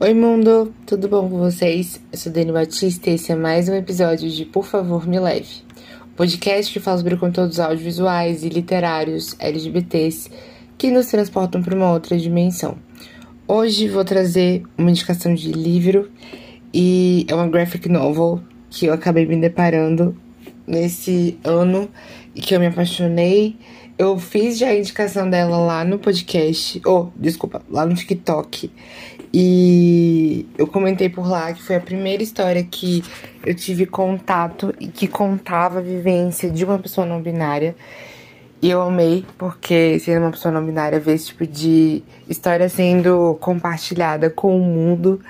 Oi, mundo! Tudo bom com vocês? Eu sou Dani Batista e esse é mais um episódio de Por Favor Me Leve, o podcast que fala sobre conteúdos audiovisuais e literários LGBTs que nos transportam para uma outra dimensão. Hoje vou trazer uma indicação de livro e é uma graphic novel que eu acabei me deparando nesse ano e que eu me apaixonei. Eu fiz já a indicação dela lá no podcast, ou, oh, desculpa, lá no TikTok. E eu comentei por lá que foi a primeira história que eu tive contato e que contava a vivência de uma pessoa não binária. E eu amei, porque sendo uma pessoa não binária, ver esse tipo de história sendo compartilhada com o mundo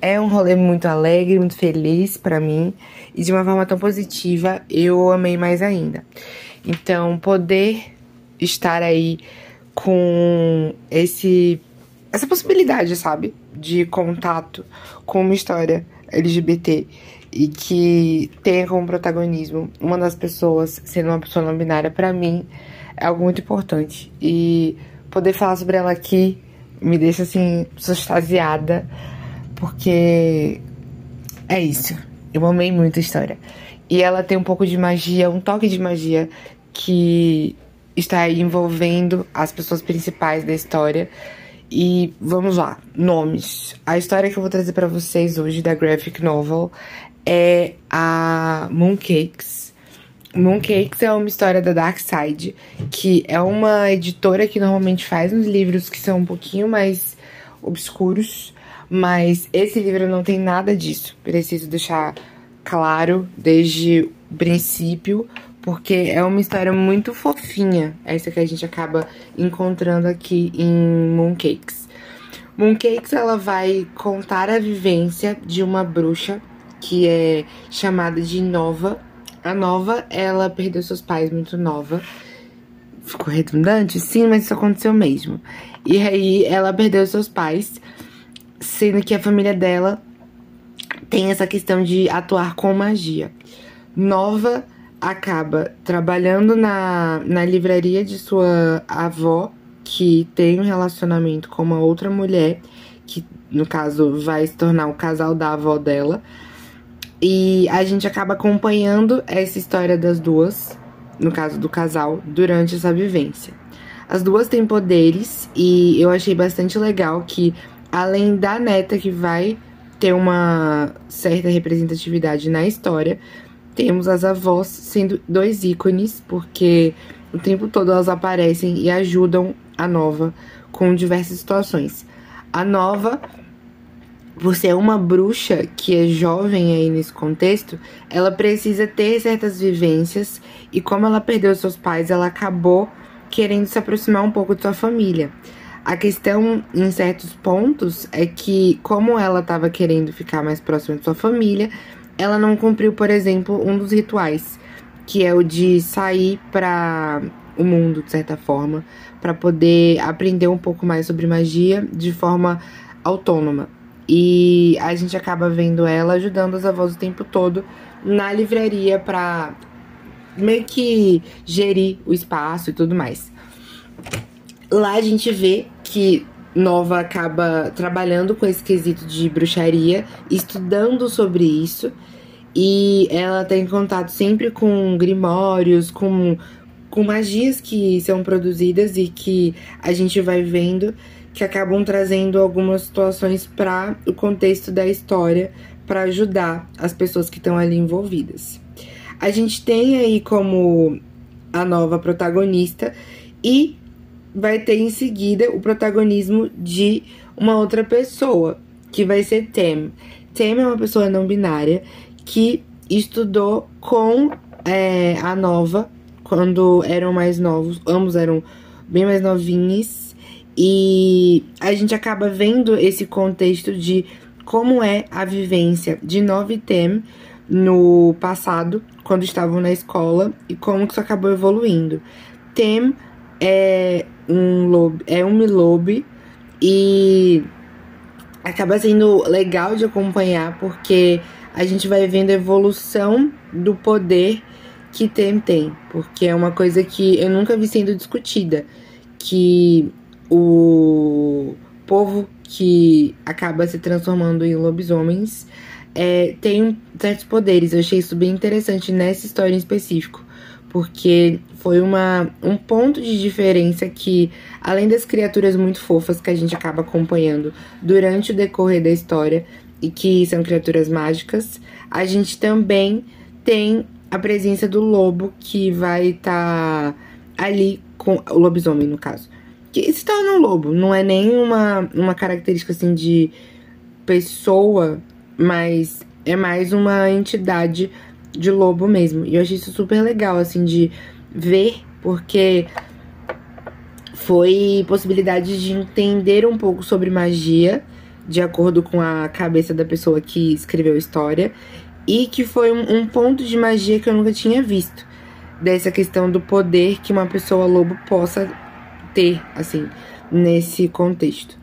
é um rolê muito alegre, muito feliz para mim. E de uma forma tão positiva, eu amei mais ainda. Então, poder estar aí com esse essa possibilidade, sabe? De contato com uma história LGBT e que tenha como protagonismo uma das pessoas sendo uma pessoa não binária, para mim é algo muito importante. E poder falar sobre ela aqui me deixa assim, extasiada, porque é isso. Eu amei muito a história. E ela tem um pouco de magia, um toque de magia que está envolvendo as pessoas principais da história e vamos lá, nomes. A história que eu vou trazer para vocês hoje da graphic novel é a Mooncakes. Mooncakes é uma história da Dark Side, que é uma editora que normalmente faz uns livros que são um pouquinho mais obscuros, mas esse livro não tem nada disso. Preciso deixar claro desde o princípio, porque é uma história muito fofinha, essa que a gente acaba encontrando aqui em Mooncakes. Mooncakes ela vai contar a vivência de uma bruxa que é chamada de Nova. A Nova, ela perdeu seus pais muito nova. Ficou redundante? Sim, mas isso aconteceu mesmo. E aí ela perdeu seus pais, sendo que a família dela tem essa questão de atuar com magia. Nova acaba trabalhando na, na livraria de sua avó, que tem um relacionamento com uma outra mulher, que no caso vai se tornar o casal da avó dela. E a gente acaba acompanhando essa história das duas, no caso do casal, durante essa vivência. As duas têm poderes e eu achei bastante legal que, além da neta que vai ter uma certa representatividade na história, temos as avós sendo dois ícones, porque o tempo todo elas aparecem e ajudam a nova com diversas situações. A nova, por ser uma bruxa que é jovem aí nesse contexto, ela precisa ter certas vivências e como ela perdeu seus pais, ela acabou querendo se aproximar um pouco de sua família. A questão, em certos pontos, é que, como ela estava querendo ficar mais próxima de sua família, ela não cumpriu, por exemplo, um dos rituais, que é o de sair para o mundo, de certa forma, para poder aprender um pouco mais sobre magia de forma autônoma. E a gente acaba vendo ela ajudando os avós o tempo todo na livraria para meio que gerir o espaço e tudo mais. Lá a gente vê que Nova acaba trabalhando com esse quesito de bruxaria, estudando sobre isso, e ela tem contato sempre com grimórios, com, com magias que são produzidas e que a gente vai vendo que acabam trazendo algumas situações para o contexto da história para ajudar as pessoas que estão ali envolvidas. A gente tem aí como a nova protagonista e vai ter em seguida o protagonismo de uma outra pessoa, que vai ser Tem. Tem é uma pessoa não binária que estudou com é, a Nova quando eram mais novos, ambos eram bem mais novinhos, e a gente acaba vendo esse contexto de como é a vivência de Nova e Tem no passado, quando estavam na escola, e como que isso acabou evoluindo. Tem é um lobe, é um milobe e acaba sendo legal de acompanhar porque a gente vai vendo a evolução do poder que Tem tem, porque é uma coisa que eu nunca vi sendo discutida, que o povo que acaba se transformando em lobisomens é, tem certos poderes. Eu achei isso bem interessante nessa história em específico, porque foi uma, um ponto de diferença que, além das criaturas muito fofas que a gente acaba acompanhando durante o decorrer da história, e que são criaturas mágicas, a gente também tem a presença do lobo que vai estar tá ali com o lobisomem, no caso. Que se torna um lobo, não é nem uma, uma característica assim de pessoa mas é mais uma entidade de lobo mesmo. E eu achei isso super legal, assim, de ver, porque foi possibilidade de entender um pouco sobre magia, de acordo com a cabeça da pessoa que escreveu a história, e que foi um, um ponto de magia que eu nunca tinha visto. Dessa questão do poder que uma pessoa lobo possa ter, assim, nesse contexto.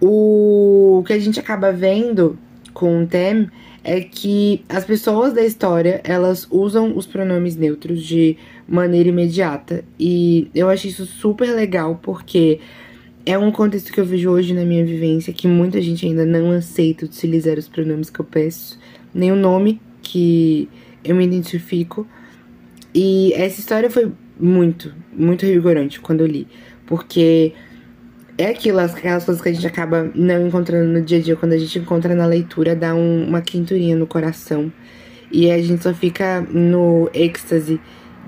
O que a gente acaba vendo com o Tem é que as pessoas da história, elas usam os pronomes neutros de maneira imediata. E eu acho isso super legal porque é um contexto que eu vejo hoje na minha vivência que muita gente ainda não aceita utilizar os pronomes que eu peço, nem o nome que eu me identifico. E essa história foi muito, muito revigorante quando eu li, porque é aquilo, aquelas coisas que a gente acaba não encontrando no dia a dia, quando a gente encontra na leitura, dá um, uma quinturinha no coração. E a gente só fica no êxtase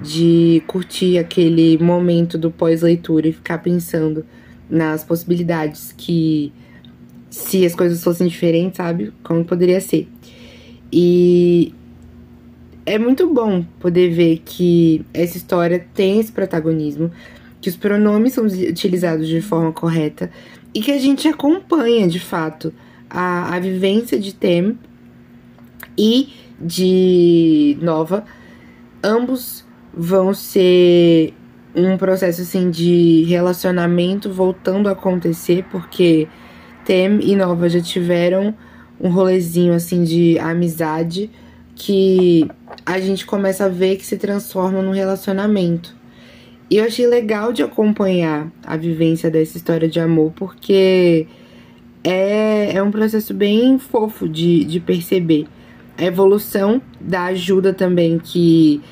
de curtir aquele momento do pós-leitura e ficar pensando nas possibilidades que, se as coisas fossem diferentes, sabe? Como poderia ser. E é muito bom poder ver que essa história tem esse protagonismo que os pronomes são utilizados de forma correta e que a gente acompanha de fato a, a vivência de Tem e de Nova. Ambos vão ser um processo assim de relacionamento voltando a acontecer, porque Tem e Nova já tiveram um rolezinho assim de amizade que a gente começa a ver que se transforma num relacionamento. E eu achei legal de acompanhar a vivência dessa história de amor, porque é, é um processo bem fofo de, de perceber. A evolução da ajuda também que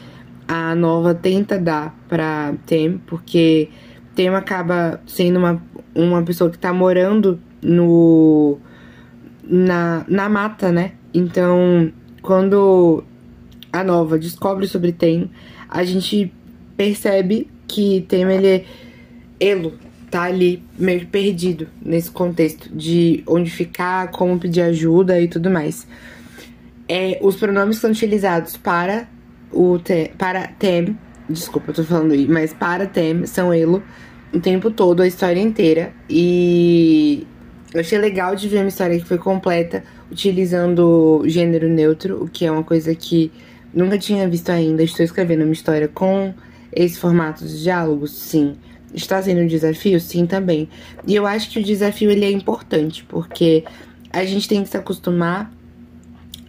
a nova tenta dar pra Tem, porque Tem acaba sendo uma, uma pessoa que tá morando no na, na mata, né? Então, quando a nova descobre sobre Tem, a gente percebe que Tema ele é elo, tá ali meio perdido nesse contexto de onde ficar, como pedir ajuda e tudo mais. É, os pronomes são utilizados para o para tem, desculpa, eu tô falando aí, mas para tem são elo o tempo todo, a história inteira. E eu achei legal de ver uma história que foi completa utilizando gênero neutro, o que é uma coisa que nunca tinha visto ainda. Estou escrevendo uma história com esse formato de diálogos? Sim. Está sendo um desafio? Sim, também. E eu acho que o desafio ele é importante, porque a gente tem que se acostumar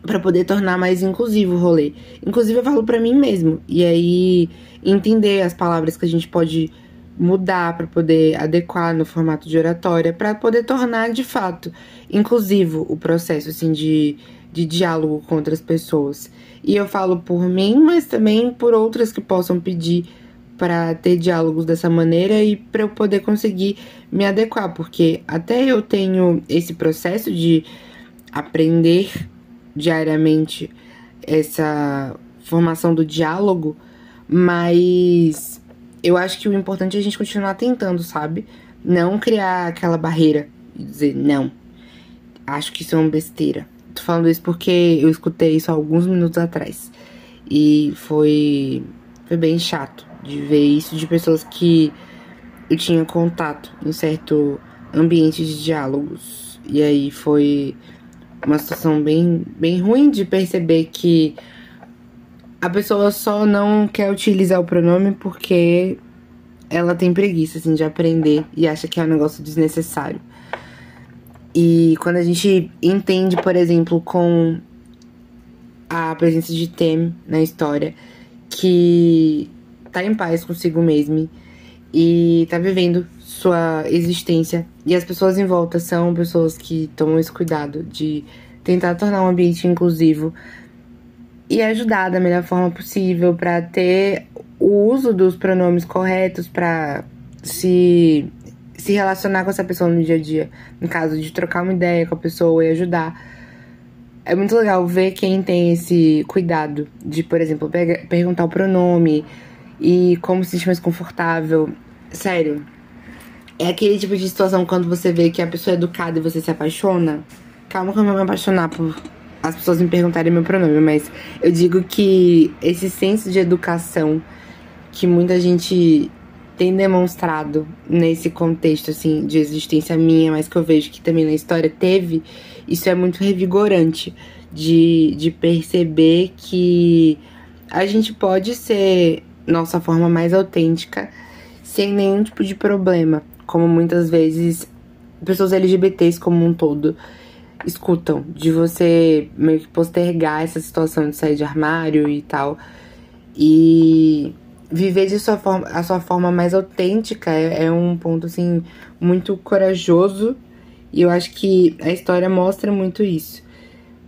para poder tornar mais inclusivo o rolê. Inclusive, eu falo para mim mesmo. E aí, entender as palavras que a gente pode mudar para poder adequar no formato de oratória, para poder tornar de fato inclusivo o processo assim de, de diálogo com outras pessoas. E eu falo por mim, mas também por outras que possam pedir para ter diálogos dessa maneira e para eu poder conseguir me adequar, porque até eu tenho esse processo de aprender diariamente essa formação do diálogo, mas eu acho que o importante é a gente continuar tentando, sabe? Não criar aquela barreira e dizer não. Acho que isso é uma besteira. Tô falando isso porque eu escutei isso alguns minutos atrás. E foi, foi bem chato de ver isso de pessoas que eu tinha contato em certo ambiente de diálogos. E aí foi uma situação bem, bem ruim de perceber que a pessoa só não quer utilizar o pronome porque ela tem preguiça, assim, de aprender e acha que é um negócio desnecessário. E quando a gente entende, por exemplo, com a presença de Tem na história, que tá em paz consigo mesmo e tá vivendo sua existência. E as pessoas em volta são pessoas que tomam esse cuidado de tentar tornar um ambiente inclusivo e ajudar da melhor forma possível para ter o uso dos pronomes corretos para se se relacionar com essa pessoa no dia a dia, no caso de trocar uma ideia com a pessoa e ajudar. É muito legal ver quem tem esse cuidado de, por exemplo, perguntar o pronome e como se sentir mais confortável. Sério, é aquele tipo de situação quando você vê que a pessoa é educada e você se apaixona. Calma que eu não vou me apaixonar por as pessoas me perguntarem meu pronome, mas eu digo que esse senso de educação que muita gente tem demonstrado nesse contexto assim de existência minha, mas que eu vejo que também na história teve, isso é muito revigorante de, de perceber que a gente pode ser nossa forma mais autêntica sem nenhum tipo de problema como muitas vezes pessoas LGBTs como um todo escutam, de você meio que postergar essa situação de sair de armário e tal. E viver de sua forma, a sua forma mais autêntica é, é um ponto assim muito corajoso e eu acho que a história mostra muito isso.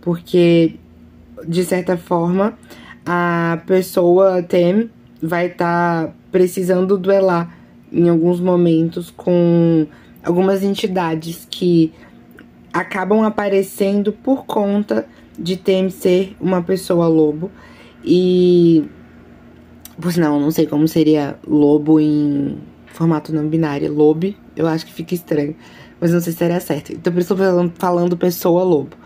Porque de certa forma a pessoa tem vai estar tá precisando duelar em alguns momentos com algumas entidades que acabam aparecendo por conta de Tem ser uma pessoa lobo. E. Por sinal, não sei como seria lobo em formato não binário. Lobe, eu acho que fica estranho. Mas não sei se seria certo. Então por isso eu tô falando pessoa lobo.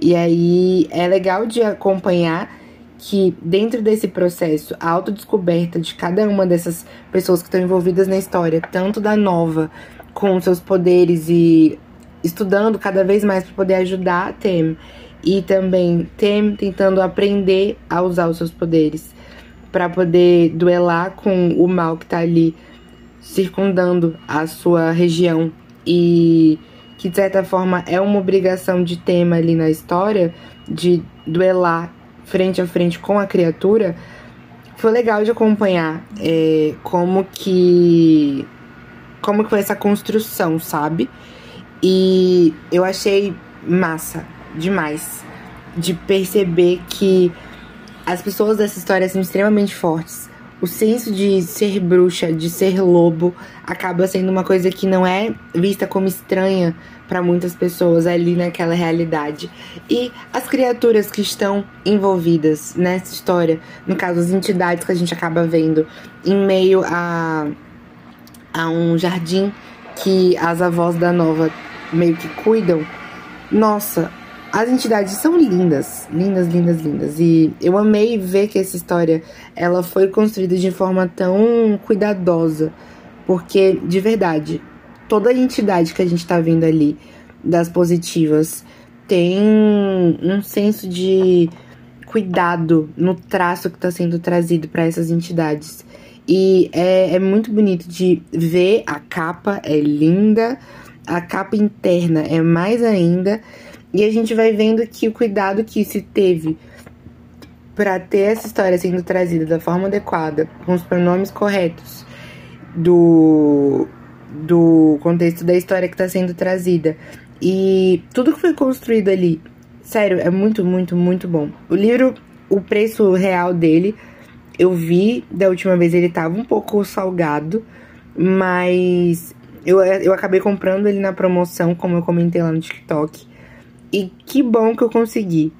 E aí é legal de acompanhar que dentro desse processo, a autodescoberta de cada uma dessas pessoas que estão envolvidas na história, tanto da nova com seus poderes e estudando cada vez mais para poder ajudar a Tem, e também Tem tentando aprender a usar os seus poderes para poder duelar com o mal que tá ali circundando a sua região. E que de certa forma é uma obrigação de tema ali na história de duelar frente a frente com a criatura, foi legal de acompanhar é, como que como que foi essa construção, sabe? E eu achei massa demais de perceber que as pessoas dessa história são extremamente fortes. O senso de ser bruxa, de ser lobo, acaba sendo uma coisa que não é vista como estranha para muitas pessoas ali naquela realidade. E as criaturas que estão envolvidas nessa história, no caso, as entidades que a gente acaba vendo em meio a, a um jardim que as avós da nova meio que cuidam. Nossa, as entidades são lindas, lindas, lindas, lindas. E eu amei ver que essa história ela foi construída de forma tão cuidadosa, porque de verdade toda entidade que a gente tá vendo ali, das positivas, tem um senso de cuidado no traço que está sendo trazido para essas entidades. E é, é muito bonito de ver a capa, é linda, a capa interna é mais ainda. E a gente vai vendo que o cuidado que se teve para ter essa história sendo trazida da forma adequada, com os pronomes corretos do do contexto da história que está sendo trazida. E tudo que foi construído ali, sério, é muito, muito, muito bom. O livro, o preço real dele, eu vi da última vez ele tava um pouco salgado, mas eu, eu acabei comprando ele na promoção, como eu comentei lá no TikTok. E que bom que eu consegui.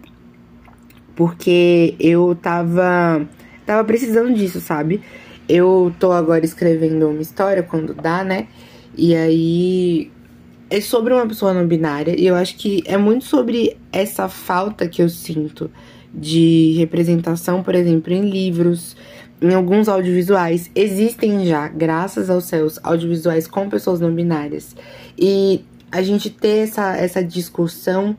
Porque eu tava, tava precisando disso, sabe? Eu tô agora escrevendo uma história quando dá, né? E aí é sobre uma pessoa não binária e eu acho que é muito sobre essa falta que eu sinto de representação, por exemplo, em livros, em alguns audiovisuais. Existem já, graças aos céus, audiovisuais com pessoas não binárias. E a gente ter essa, essa discussão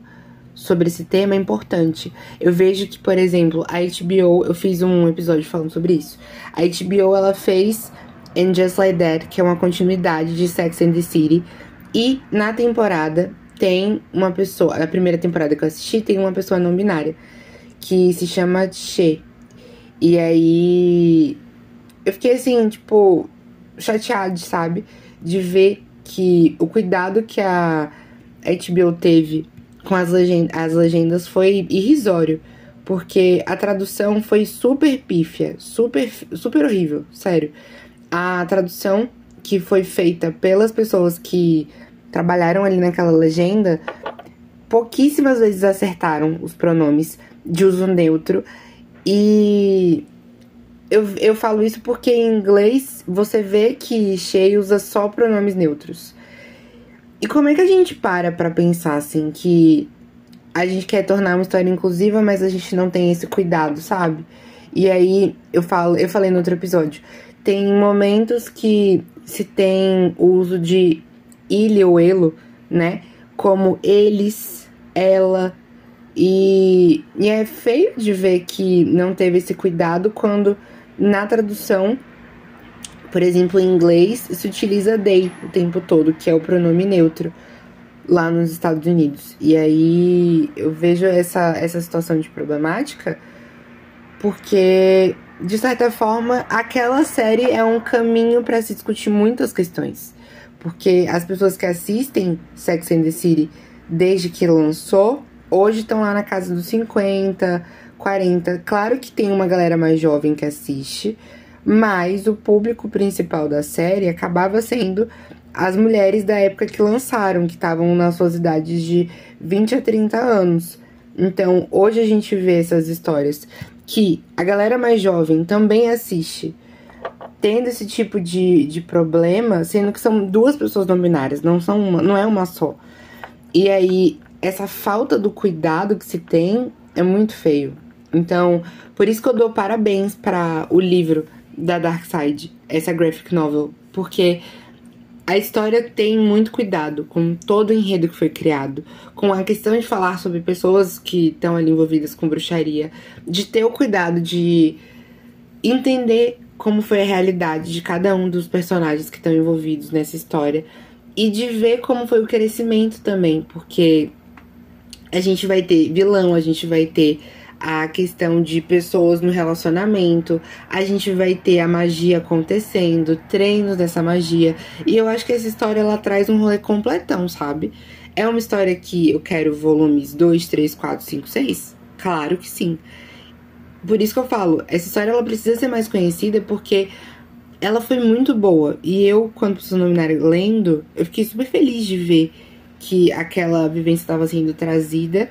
sobre esse tema é importante. Eu vejo que, por exemplo, a HBO, eu fiz um episódio falando sobre isso. A HBO ela fez And Just Like That, que é uma continuidade de Sex and the City. E na temporada tem uma pessoa, na primeira temporada que eu assisti, tem uma pessoa não binária que se chama Che. E aí eu fiquei assim, tipo, chateada, sabe? De ver que o cuidado que a HBO teve com as, legend as legendas foi irrisório. Porque a tradução foi super pífia, super, super horrível, sério. A tradução que foi feita pelas pessoas que trabalharam ali naquela legenda, pouquíssimas vezes acertaram os pronomes de uso neutro. E eu, eu falo isso porque em inglês você vê que Shea usa só pronomes neutros. E como é que a gente para pra pensar assim que a gente quer tornar uma história inclusiva, mas a gente não tem esse cuidado, sabe? E aí eu falo, eu falei no outro episódio, tem momentos que se tem o uso de ele ou elo, né? Como eles, ela. E, e é feio de ver que não teve esse cuidado quando na tradução, por exemplo, em inglês, se utiliza they o tempo todo, que é o pronome neutro lá nos Estados Unidos. E aí eu vejo essa, essa situação de problemática porque, de certa forma, aquela série é um caminho para se discutir muitas questões. Porque as pessoas que assistem Sex and the City desde que lançou, hoje estão lá na casa dos 50, 40. Claro que tem uma galera mais jovem que assiste, mas o público principal da série acabava sendo as mulheres da época que lançaram, que estavam nas suas idades de 20 a 30 anos. Então, hoje a gente vê essas histórias que a galera mais jovem também assiste, tendo esse tipo de, de problema, sendo que são duas pessoas não binárias, não, são uma, não é uma só. E aí, essa falta do cuidado que se tem é muito feio. Então, por isso que eu dou parabéns para o livro da Dark Side, essa graphic novel, porque a história tem muito cuidado com todo o enredo que foi criado, com a questão de falar sobre pessoas que estão ali envolvidas com bruxaria, de ter o cuidado de entender como foi a realidade de cada um dos personagens que estão envolvidos nessa história e de ver como foi o crescimento também, porque a gente vai ter vilão, a gente vai ter a questão de pessoas no relacionamento, a gente vai ter a magia acontecendo, treinos dessa magia. E eu acho que essa história ela traz um rolê completão, sabe? É uma história que eu quero volumes 2, 3, 4, 5, 6? Claro que sim. Por isso que eu falo, essa história ela precisa ser mais conhecida porque ela foi muito boa. E eu, quando pessoa nominar lendo, eu fiquei super feliz de ver que aquela vivência estava sendo trazida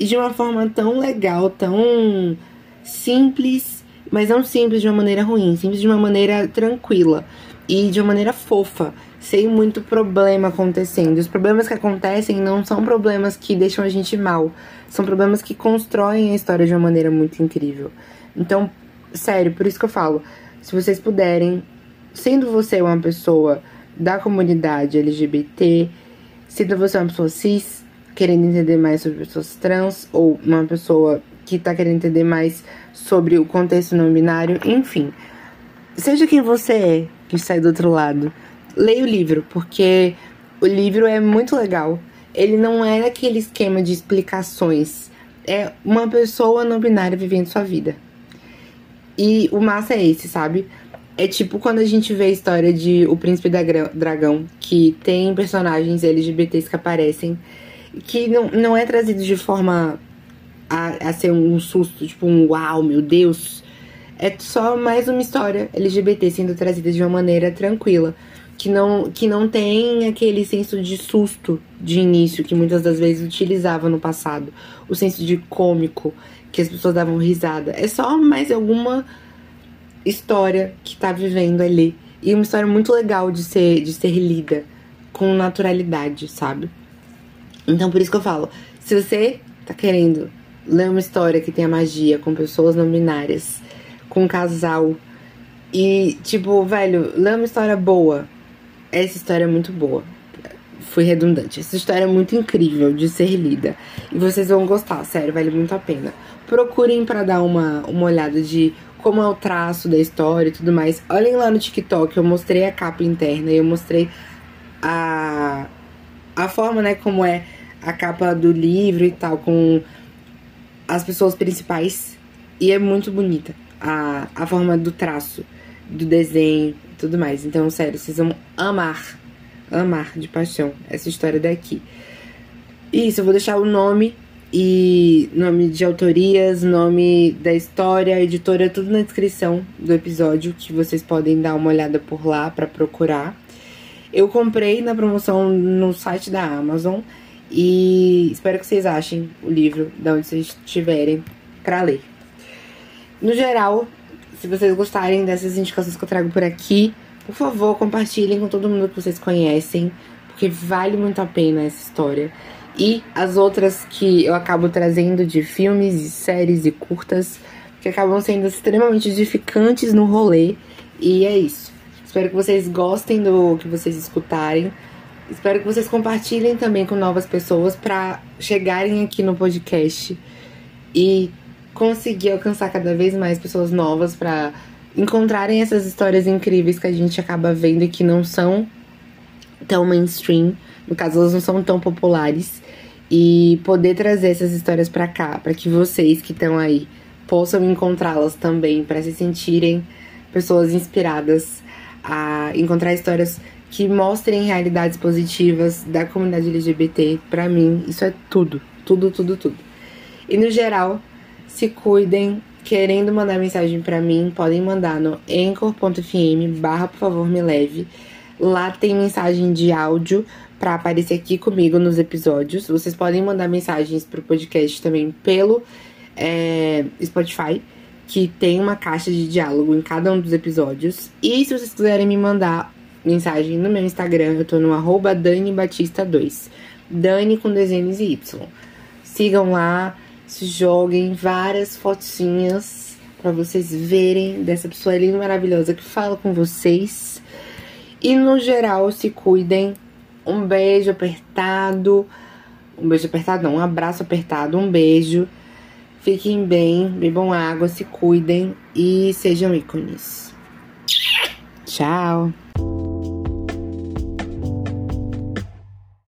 e de uma forma tão legal, tão simples, mas não simples de uma maneira ruim, simples de uma maneira tranquila e de uma maneira fofa, sem muito problema acontecendo. Os problemas que acontecem não são problemas que deixam a gente mal, são problemas que constroem a história de uma maneira muito incrível. Então, sério, por isso que eu falo, se vocês puderem, sendo você uma pessoa da comunidade LGBT, sendo você uma pessoa cis, querendo entender mais sobre pessoas trans ou uma pessoa que tá querendo entender mais sobre o contexto não binário, enfim. Seja quem você é que sai do outro lado, leia o livro, porque o livro é muito legal. Ele não é aquele esquema de explicações. É uma pessoa não binária vivendo sua vida. E o massa é esse, sabe? É tipo quando a gente vê a história de O Príncipe da Dragão, que tem personagens LGBTs que aparecem que não, não é trazido de forma a, a ser um susto, tipo um uau, meu Deus. É só mais uma história LGBT sendo trazida de uma maneira tranquila. Que não, que não tem aquele senso de susto de início que muitas das vezes utilizava no passado. O senso de cômico, que as pessoas davam risada. É só mais alguma história que tá vivendo ali. E uma história muito legal de ser, de ser lida com naturalidade, sabe? Então, por isso que eu falo, se você tá querendo ler uma história que tenha magia, com pessoas não binárias, com um casal, e, tipo, velho, lê uma história boa. Essa história é muito boa. Fui redundante. Essa história é muito incrível de ser lida. E vocês vão gostar, sério, vale muito a pena. Procurem para dar uma, uma olhada de como é o traço da história e tudo mais. Olhem lá no TikTok, eu mostrei a capa interna e eu mostrei a, a forma, né, como é a capa do livro e tal, com as pessoas principais. E é muito bonita a, a forma do traço, do desenho tudo mais. Então, sério, vocês vão amar. amar de paixão essa história daqui. Isso, eu vou deixar o nome e nome de autorias, nome da história, editora, tudo na descrição do episódio que vocês podem dar uma olhada por lá para procurar. Eu comprei na promoção no site da Amazon e espero que vocês achem o livro de onde vocês estiverem para ler. No geral, se vocês gostarem dessas indicações que eu trago por aqui, por favor, compartilhem com todo mundo que vocês conhecem, porque vale muito a pena essa história. E as outras que eu acabo trazendo de filmes e séries e curtas, que acabam sendo extremamente edificantes no rolê. E é isso. Espero que vocês gostem do que vocês escutarem. Espero que vocês compartilhem também com novas pessoas para chegarem aqui no podcast e conseguir alcançar cada vez mais pessoas novas para encontrarem essas histórias incríveis que a gente acaba vendo e que não são tão mainstream, no caso elas não são tão populares. E poder trazer essas histórias para cá, para que vocês que estão aí possam encontrá-las também, para se sentirem pessoas inspiradas a encontrar histórias que mostrem realidades positivas da comunidade LGBT. Para mim, isso é tudo, tudo, tudo, tudo. E no geral, se cuidem. Querendo mandar mensagem para mim, podem mandar no anchor.fm barra por favor me leve. Lá tem mensagem de áudio para aparecer aqui comigo nos episódios. Vocês podem mandar mensagens pro podcast também pelo é, Spotify que tem uma caixa de diálogo em cada um dos episódios. E se vocês quiserem me mandar mensagem no meu Instagram, eu tô no arroba DaniBatista2. Dani com desenhos e Y. Sigam lá, se joguem várias fotinhas para vocês verem dessa pessoa linda maravilhosa que fala com vocês. E no geral, se cuidem. Um beijo apertado. Um beijo apertado, não, um abraço apertado, um beijo. Fiquem bem, bebam água, se cuidem e sejam ícones. Tchau!